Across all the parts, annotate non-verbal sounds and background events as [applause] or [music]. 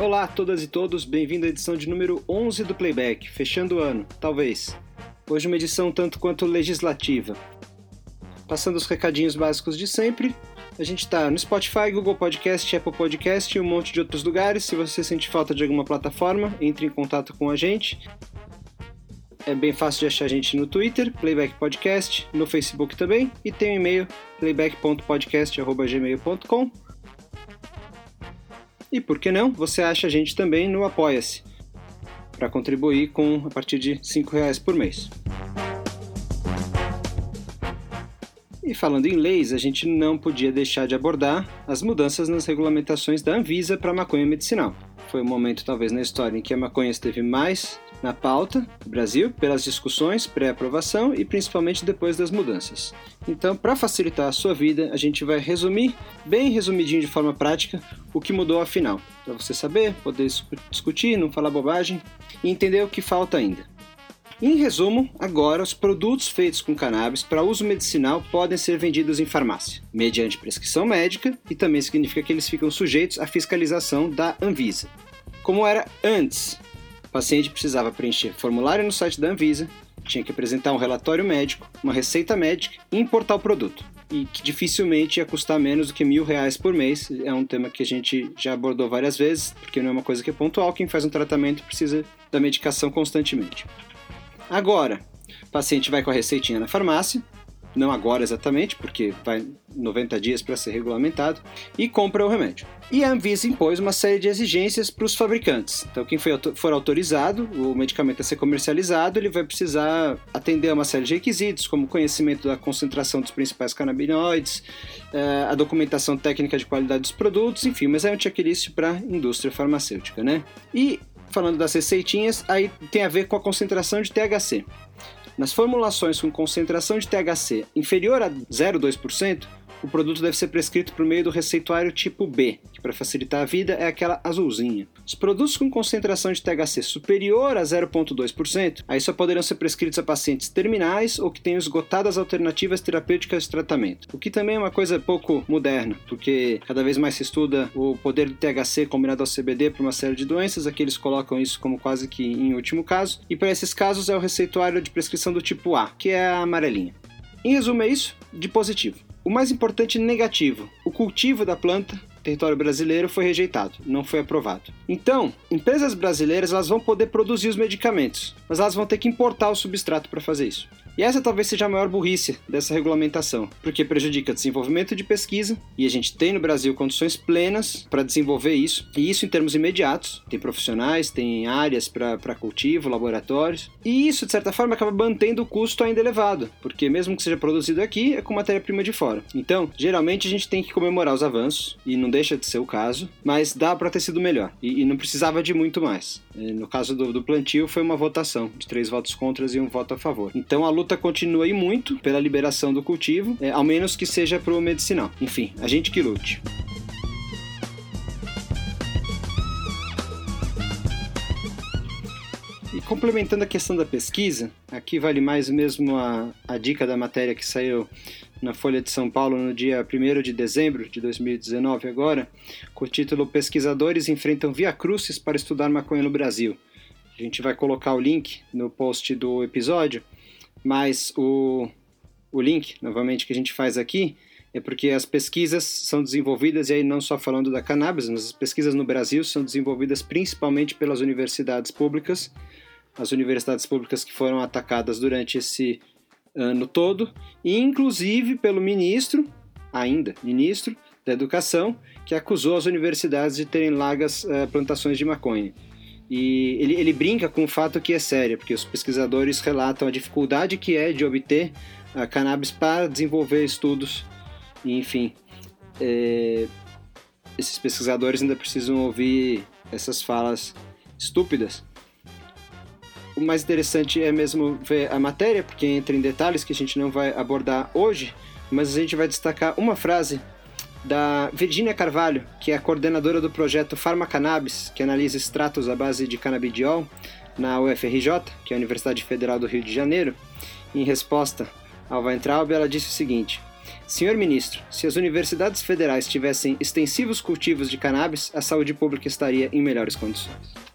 Olá a todas e todos, bem-vindo à edição de número 11 do Playback, fechando o ano, talvez. Hoje uma edição tanto quanto legislativa. Passando os recadinhos básicos de sempre, a gente está no Spotify, Google Podcast, Apple Podcast e um monte de outros lugares. Se você sente falta de alguma plataforma, entre em contato com a gente. É bem fácil de achar a gente no Twitter, Playback Podcast, no Facebook também, e tem o um e-mail playback.podcast.gmail.com. E por que não, você acha a gente também no Apoia-se, para contribuir com a partir de R$ reais por mês. E falando em leis, a gente não podia deixar de abordar as mudanças nas regulamentações da Anvisa para maconha medicinal. Foi um momento, talvez, na história em que a maconha esteve mais na pauta do Brasil pelas discussões, pré-aprovação e principalmente depois das mudanças. Então, para facilitar a sua vida, a gente vai resumir, bem resumidinho de forma prática, o que mudou afinal, para você saber, poder discutir, não falar bobagem e entender o que falta ainda. Em resumo, agora os produtos feitos com cannabis para uso medicinal podem ser vendidos em farmácia, mediante prescrição médica, e também significa que eles ficam sujeitos à fiscalização da Anvisa. Como era antes, o paciente precisava preencher formulário no site da Anvisa, tinha que apresentar um relatório médico, uma receita médica e importar o produto. E que dificilmente ia custar menos do que mil reais por mês. É um tema que a gente já abordou várias vezes, porque não é uma coisa que é pontual. Quem faz um tratamento precisa da medicação constantemente. Agora, o paciente vai com a receitinha na farmácia, não agora exatamente, porque vai 90 dias para ser regulamentado, e compra o remédio. E a Anvisa impôs uma série de exigências para os fabricantes. Então, quem for autorizado, o medicamento a ser comercializado, ele vai precisar atender a uma série de requisitos, como conhecimento da concentração dos principais canabinoides, eh, a documentação técnica de qualidade dos produtos, enfim, mas é um checklist para a indústria farmacêutica, né? E falando das receitinhas, aí tem a ver com a concentração de THC. Nas formulações com concentração de THC inferior a 0,2%, o produto deve ser prescrito por meio do receituário tipo B, que para facilitar a vida é aquela azulzinha. Os produtos com concentração de THC superior a 0,2%, aí só poderão ser prescritos a pacientes terminais ou que tenham esgotado as alternativas terapêuticas de tratamento. O que também é uma coisa pouco moderna, porque cada vez mais se estuda o poder do THC combinado ao CBD para uma série de doenças, aqui eles colocam isso como quase que em último caso, e para esses casos é o receituário de prescrição do tipo A, que é a amarelinha. Em resumo, é isso de positivo. O mais importante negativo: o cultivo da planta território brasileiro foi rejeitado, não foi aprovado. Então, empresas brasileiras elas vão poder produzir os medicamentos, mas elas vão ter que importar o substrato para fazer isso. E essa talvez seja a maior burrice dessa regulamentação, porque prejudica desenvolvimento de pesquisa, e a gente tem no Brasil condições plenas para desenvolver isso, e isso em termos imediatos. Tem profissionais, tem áreas para cultivo, laboratórios, e isso, de certa forma, acaba mantendo o custo ainda elevado, porque mesmo que seja produzido aqui, é com matéria-prima de fora. Então, geralmente a gente tem que comemorar os avanços, e não deixa de ser o caso, mas dá para ter sido melhor, e, e, não precisava de muito mais. No caso do, do plantio, foi uma votação de três votos contra e um voto a favor. Então a luta luta continua aí muito pela liberação do cultivo, é, ao menos que seja para o medicinal. Enfim, a gente que lute. E complementando a questão da pesquisa, aqui vale mais mesmo a, a dica da matéria que saiu na Folha de São Paulo no dia 1 de dezembro de 2019 agora, com o título Pesquisadores enfrentam via para estudar maconha no Brasil. A gente vai colocar o link no post do episódio mas o, o link, novamente, que a gente faz aqui é porque as pesquisas são desenvolvidas, e aí não só falando da cannabis, mas as pesquisas no Brasil são desenvolvidas principalmente pelas universidades públicas, as universidades públicas que foram atacadas durante esse ano todo, e inclusive pelo ministro, ainda ministro da Educação, que acusou as universidades de terem largas uh, plantações de maconha. E ele, ele brinca com o fato que é sério, porque os pesquisadores relatam a dificuldade que é de obter a cannabis para desenvolver estudos. E, enfim, é, esses pesquisadores ainda precisam ouvir essas falas estúpidas. O mais interessante é mesmo ver a matéria, porque entra em detalhes que a gente não vai abordar hoje, mas a gente vai destacar uma frase da Virginia Carvalho, que é coordenadora do projeto Farmacannabis, que analisa extratos à base de canabidiol na UFRJ, que é a Universidade Federal do Rio de Janeiro. Em resposta ao Weintraub, ela disse o seguinte: Senhor ministro, se as universidades federais tivessem extensivos cultivos de cannabis, a saúde pública estaria em melhores condições.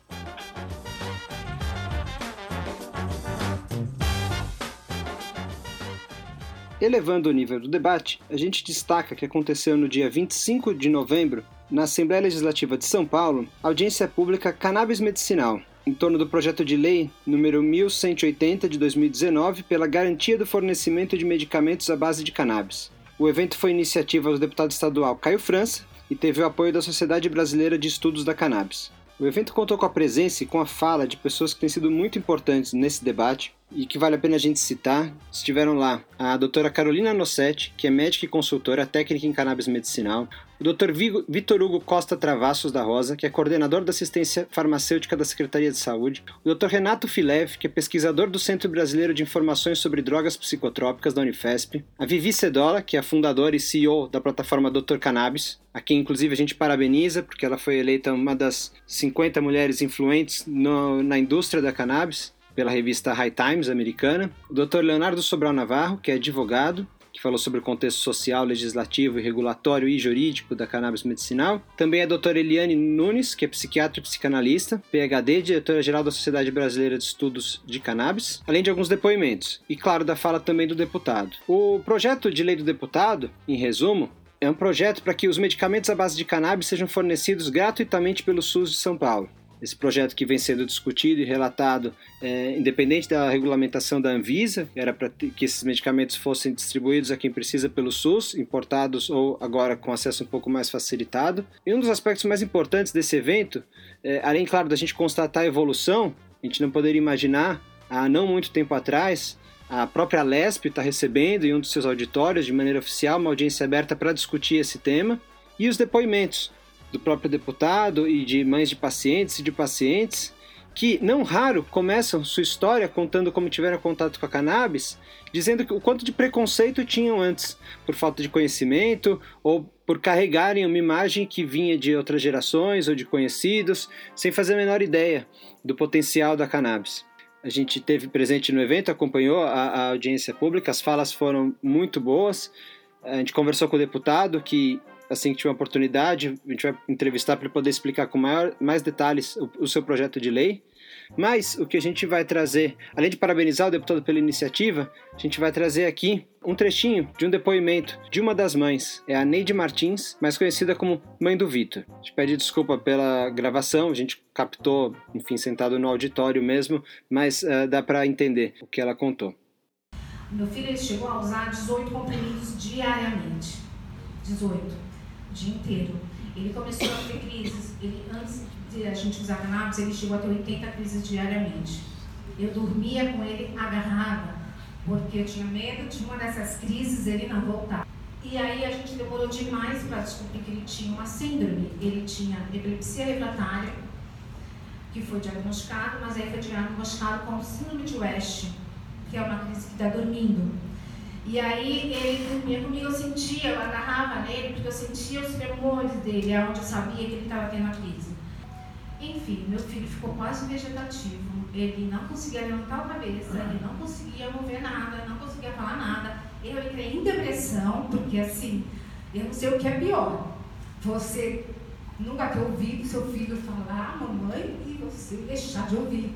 Elevando o nível do debate, a gente destaca que aconteceu no dia 25 de novembro, na Assembleia Legislativa de São Paulo, audiência pública Cannabis Medicinal, em torno do projeto de lei número 1180 de 2019 pela garantia do fornecimento de medicamentos à base de cannabis. O evento foi iniciativa do deputado estadual Caio França e teve o apoio da Sociedade Brasileira de Estudos da Cannabis. O evento contou com a presença e com a fala de pessoas que têm sido muito importantes nesse debate e que vale a pena a gente citar. Estiveram lá a doutora Carolina Nossetti, que é médica e consultora técnica em cannabis medicinal, Dr. Vitor Hugo Costa Travassos da Rosa, que é coordenador da assistência farmacêutica da Secretaria de Saúde, o Dr. Renato Filev, que é pesquisador do Centro Brasileiro de Informações sobre Drogas Psicotrópicas da Unifesp, a Vivi Cedola, que é fundadora e CEO da plataforma Dr. Cannabis, a quem inclusive a gente parabeniza, porque ela foi eleita uma das 50 mulheres influentes no, na indústria da cannabis pela revista High Times americana, o Dr. Leonardo Sobral Navarro, que é advogado, que falou sobre o contexto social, legislativo, regulatório e jurídico da cannabis medicinal. Também a doutora Eliane Nunes, que é psiquiatra e psicanalista, PhD, diretora-geral da Sociedade Brasileira de Estudos de Cannabis, além de alguns depoimentos. E, claro, da fala também do deputado. O projeto de lei do deputado, em resumo, é um projeto para que os medicamentos à base de cannabis sejam fornecidos gratuitamente pelo SUS de São Paulo esse projeto que vem sendo discutido e relatado, é, independente da regulamentação da Anvisa, era para que esses medicamentos fossem distribuídos a quem precisa pelo SUS, importados ou agora com acesso um pouco mais facilitado. E um dos aspectos mais importantes desse evento, é, além, claro, da gente constatar a evolução, a gente não poderia imaginar, há não muito tempo atrás, a própria LESP está recebendo em um dos seus auditórios, de maneira oficial, uma audiência aberta para discutir esse tema, e os depoimentos do próprio deputado e de mães de pacientes e de pacientes que, não raro, começam sua história contando como tiveram contato com a cannabis, dizendo que o quanto de preconceito tinham antes, por falta de conhecimento ou por carregarem uma imagem que vinha de outras gerações ou de conhecidos, sem fazer a menor ideia do potencial da cannabis. A gente teve presente no evento, acompanhou a, a audiência pública, as falas foram muito boas. A gente conversou com o deputado que assim que tiver oportunidade, a gente vai entrevistar para poder explicar com maior, mais detalhes o, o, seu projeto de lei. Mas o que a gente vai trazer, além de parabenizar o deputado pela iniciativa, a gente vai trazer aqui um trechinho de um depoimento de uma das mães, é a Neide Martins, mais conhecida como mãe do Vitor. A gente pede desculpa pela gravação, a gente captou, enfim, sentado no auditório mesmo, mas uh, dá para entender o que ela contou. Meu filho chegou a usar 18 comprimidos diariamente. 18 dia inteiro. Ele começou a ter crises. Ele, antes de a gente usar cannabis, ele chegou a ter 80 crises diariamente. Eu dormia com ele agarrada, porque eu tinha medo de uma dessas crises ele não voltar. E aí a gente demorou demais para descobrir que ele tinha uma síndrome. Ele tinha epilepsia refratária, que foi diagnosticado, mas aí foi diagnosticado como síndrome de West, que é uma crise que está dormindo. E aí ele dormia comigo, eu sentia, eu agarrava nele, porque eu sentia os tremores dele, aonde eu sabia que ele estava tendo a crise. Enfim, meu filho ficou quase vegetativo, ele não conseguia levantar a cabeça, ele não conseguia mover nada, não conseguia falar nada. Eu entrei em depressão, porque assim, eu não sei o que é pior. Você nunca ter ouvido seu filho falar, mamãe, e você deixar de ouvir.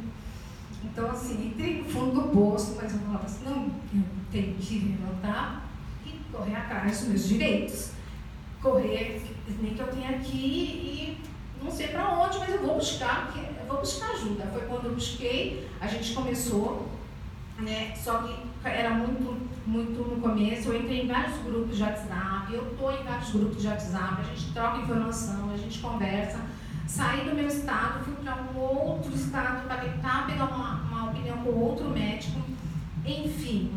Então, assim, entrei no fundo do poço, mas eu falava assim, não, eu tenho que levantar e correr atrás dos meus direitos. Correr, nem que eu tenha aqui e não sei para onde, mas eu vou buscar, eu vou buscar ajuda. Foi quando eu busquei, a gente começou, né? Só que era muito, muito no começo, eu entrei em vários grupos de WhatsApp, eu estou em vários grupos de WhatsApp, a gente troca informação, a gente conversa Saí do meu estado, fui para um outro estado para tentar pegar uma, uma opinião com outro médico. Enfim,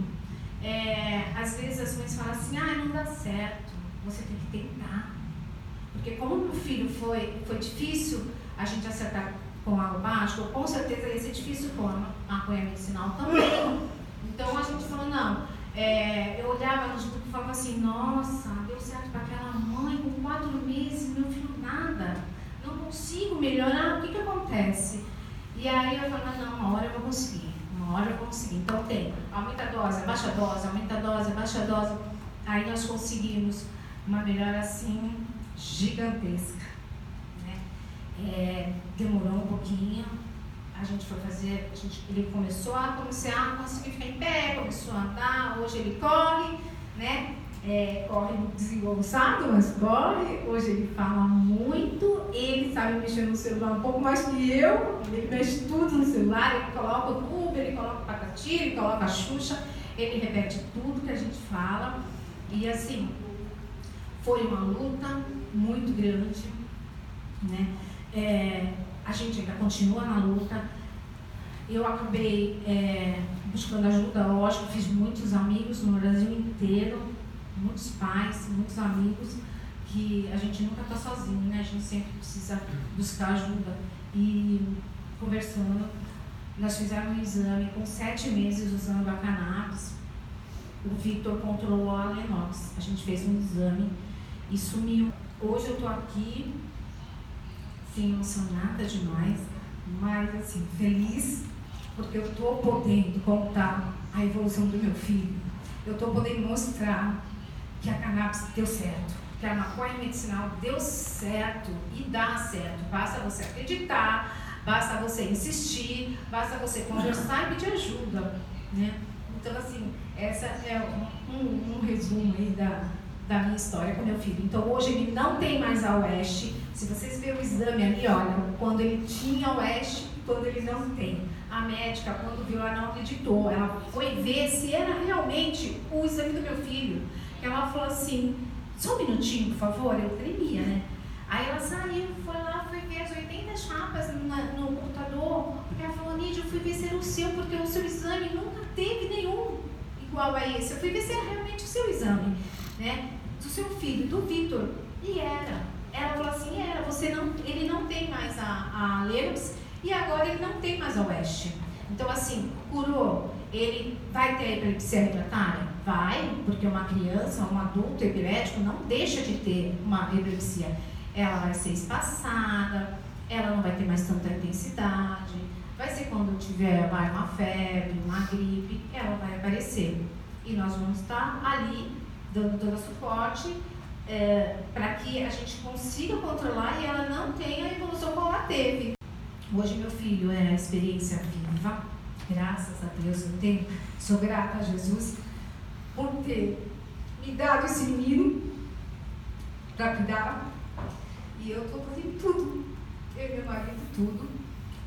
é, às vezes as mães falam assim, ah, não dá certo, você tem que tentar. Porque como meu filho foi, foi difícil a gente acertar com água baixo, com certeza ia ser difícil com a maconha medicinal também. Então a gente falou, não, é, eu olhava nos grupos e falava assim, nossa, deu certo para aquela mãe com quatro meses, meu filho nada não consigo melhorar, o que, que acontece? E aí eu falo, não, uma hora eu vou conseguir, uma hora eu vou conseguir. Então tem, aumenta a dose, abaixa a dose, aumenta a dose, abaixa a dose. Aí nós conseguimos uma melhora assim gigantesca. Né? É, demorou um pouquinho, a gente foi fazer, a gente, ele começou a começar a conseguir ficar em pé, começou a andar, hoje ele corre, né? É, corre desengonçado, mas corre. Hoje ele fala muito, ele sabe mexer no celular um pouco mais que eu, ele mexe tudo no celular, ele coloca o Uber, ele coloca o ele coloca a Xuxa, ele repete tudo que a gente fala. E assim, foi uma luta muito grande, né? É, a gente ainda continua na luta. Eu acabei é, buscando ajuda, lógico, fiz muitos amigos no Brasil inteiro, muitos pais, muitos amigos, que a gente nunca está sozinho, né? A gente sempre precisa buscar ajuda. E conversando, nós fizemos um exame com sete meses usando a cannabis. O Victor controlou a Lenox. A gente fez um exame e sumiu. Hoje eu estou aqui sem emocionada demais, mas assim, feliz porque eu estou podendo contar a evolução do meu filho. Eu estou podendo mostrar que a cannabis deu certo, que a maconha medicinal deu certo e dá certo. Basta você acreditar, basta você insistir, basta você conversar e pedir ajuda. Né? Então, assim, essa é um, um, um resumo aí da, da minha história com meu filho. Então, hoje ele não tem mais a Oeste, se vocês verem o exame ali, olha, quando ele tinha o Oeste quando ele não tem. A médica, quando viu, ela não acreditou. Ela foi ver se era realmente o exame do meu filho. Ela falou assim, só um minutinho, por favor. Eu tremia, né? Aí ela saiu, foi lá, foi ver as 80 chapas no, no computador, porque ela falou, Nídia, eu fui ver se era o seu, porque o seu exame nunca teve nenhum igual a esse. Eu fui ver se era realmente o seu exame, né? Do seu filho, do Vitor. E era. Ela falou assim, era, você não, ele não tem mais a, a e agora ele não tem mais a Oeste. Então, assim, curou, ele vai ter epilepsia refratária? Vai, porque uma criança, um adulto epilético não deixa de ter uma epilepsia. Ela vai ser espaçada, ela não vai ter mais tanta intensidade, vai ser quando tiver vai, uma febre, uma gripe, ela vai aparecer. E nós vamos estar ali dando todo o suporte é, para que a gente consiga controlar e ela não tenha a evolução como ela teve. Hoje meu filho é a experiência viva, graças a Deus eu tenho, sou grata a Jesus por ter me dado esse menino para cuidar e eu estou fazendo tudo, eu e meu marido tudo,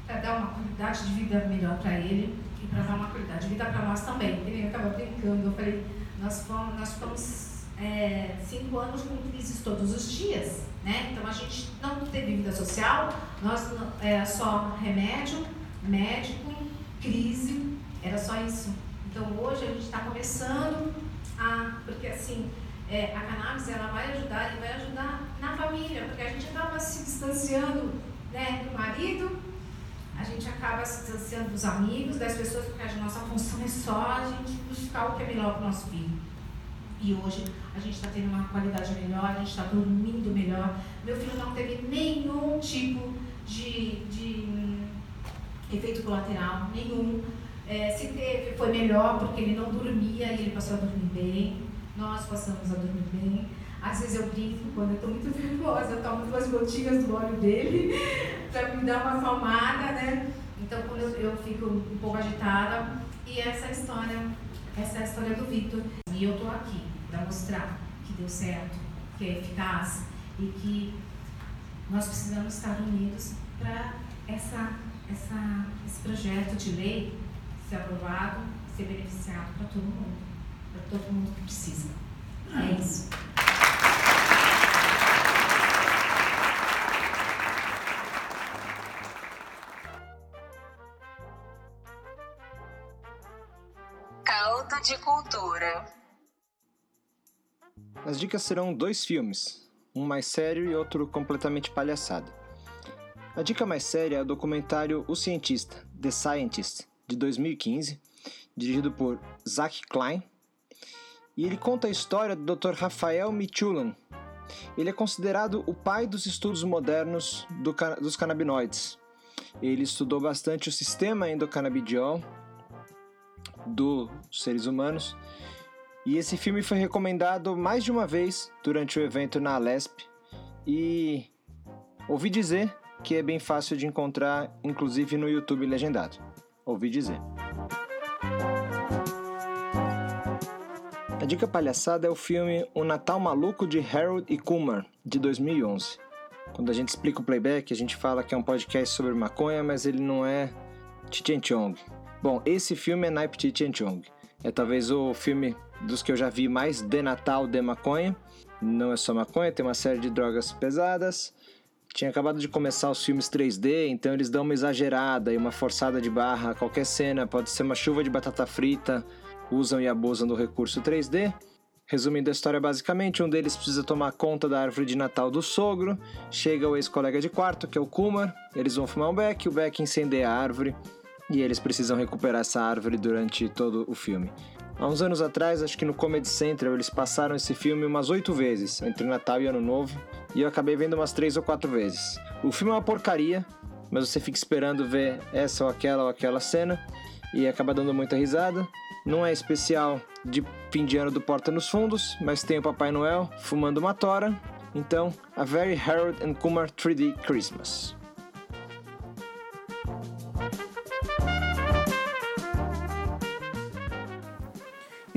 para dar uma qualidade de vida melhor para ele e para dar uma qualidade de vida para nós também. Ele estava brincando, eu falei, nós fomos, nós fomos é, cinco anos com crises todos os dias, né? Então a gente não teve vida social, nós era só remédio, médico, crise, era só isso. Então hoje a gente está começando a, porque assim, é, a cannabis ela vai ajudar e vai ajudar na família, porque a gente acaba se distanciando né, do marido, a gente acaba se distanciando dos amigos, das pessoas, porque a nossa função é só a gente buscar o que é melhor para o nosso filho. E hoje a gente está tendo uma qualidade melhor, a gente está dormindo melhor. Meu filho não teve nenhum tipo de, de hum, efeito colateral, nenhum. É, se teve, foi melhor porque ele não dormia e ele passou a dormir bem. Nós passamos a dormir bem. Às vezes eu brinco, quando eu estou muito [laughs] nervosa, eu tomo duas gotinhas do óleo dele [laughs] para me dar uma acalmada, né? Então, quando eu, eu fico um pouco agitada, e essa história, essa é a história do Victor. E eu estou aqui para mostrar que deu certo, que é eficaz e que nós precisamos estar unidos para essa, essa, esse projeto de lei ser aprovado, ser beneficiado para todo mundo, para todo mundo que precisa. É isso. Caldo de cultura. As dicas serão dois filmes, um mais sério e outro completamente palhaçada. A dica mais séria é o documentário O Cientista, The Scientist, de 2015, dirigido por Zach Klein, e ele conta a história do Dr. Rafael Michulan. Ele é considerado o pai dos estudos modernos do, dos canabinoides. Ele estudou bastante o sistema endocannabidiol dos seres humanos E esse filme foi recomendado mais de uma vez durante o evento na Alesp e ouvi dizer que é bem fácil de encontrar, inclusive no YouTube legendado. Ouvi dizer. A dica palhaçada é o filme O Natal Maluco de Harold e Kumar, de 2011. Quando a gente explica o playback, a gente fala que é um podcast sobre maconha, mas ele não é Cheech Chong. Bom, esse filme é naipe Cheech Chong. É talvez o filme dos que eu já vi mais de Natal de maconha. Não é só maconha, tem uma série de drogas pesadas. Tinha acabado de começar os filmes 3D, então eles dão uma exagerada e uma forçada de barra. Qualquer cena pode ser uma chuva de batata frita, usam e abusam do recurso 3D. Resumindo a história basicamente, um deles precisa tomar conta da árvore de Natal do sogro, chega o ex-colega de quarto, que é o Kumar, eles vão fumar um beck, o beck incendeia a árvore e eles precisam recuperar essa árvore durante todo o filme. Há uns anos atrás, acho que no Comedy Central, eles passaram esse filme umas oito vezes, entre Natal e Ano Novo, e eu acabei vendo umas três ou quatro vezes. O filme é uma porcaria, mas você fica esperando ver essa ou aquela ou aquela cena, e acaba dando muita risada. Não é especial de fim de ano do Porta nos Fundos, mas tem o Papai Noel fumando uma tora. Então, A Very Harold and Kumar 3D Christmas.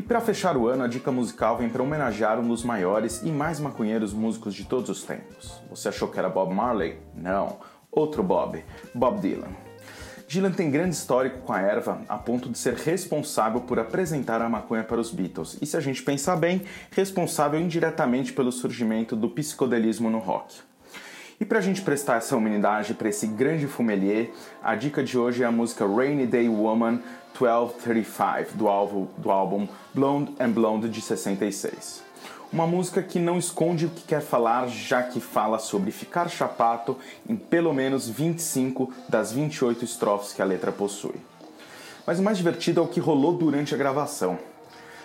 Para fechar o ano, a dica musical vem para homenagear um dos maiores e mais maconheiros músicos de todos os tempos. Você achou que era Bob Marley? Não, outro Bob, Bob Dylan. Dylan tem grande histórico com a erva, a ponto de ser responsável por apresentar a maconha para os Beatles, e se a gente pensar bem, responsável indiretamente pelo surgimento do psicodelismo no rock. E para a gente prestar essa homenagem para esse grande fumelier, a dica de hoje é a música Rainy Day Woman 1235, do álbum, do álbum Blonde and Blonde de 66. Uma música que não esconde o que quer falar, já que fala sobre ficar chapato em pelo menos 25 das 28 estrofes que a letra possui. Mas o mais divertido é o que rolou durante a gravação.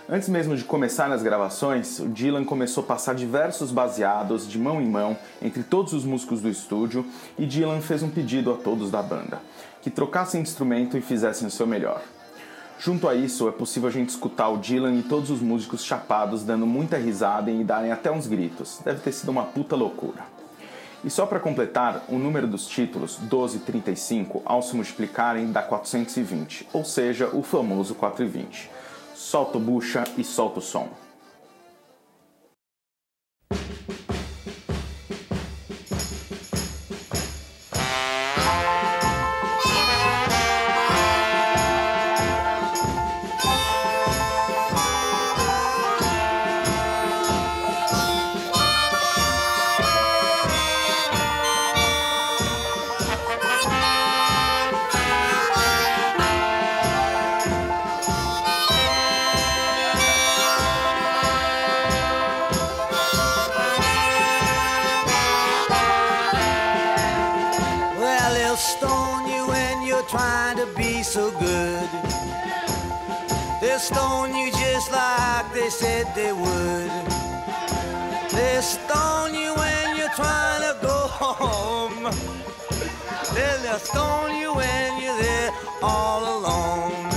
Antes mesmo de começar as gravações, o Dylan começou a passar diversos baseados de mão em mão entre todos os músicos do estúdio e Dylan fez um pedido a todos da banda: que trocassem instrumento e fizessem o seu melhor. Junto a isso, é possível a gente escutar o Dylan e todos os músicos chapados dando muita risada e darem até uns gritos. Deve ter sido uma puta loucura. E só para completar, o número dos títulos, 1235, ao se multiplicarem dá 420, ou seja, o famoso 420. Solta o bucha e solta o som. Stone you just like they said they would. They'll stone you when you're trying to go home. They'll stone you when you're there all alone.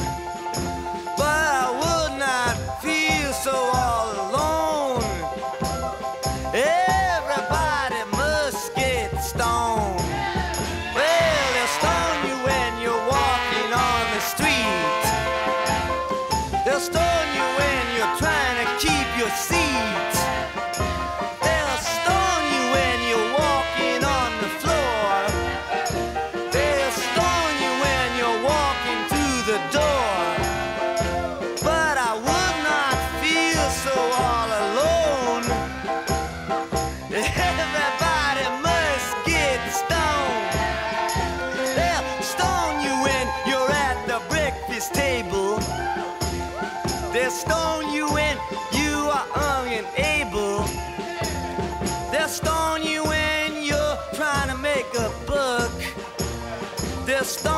stop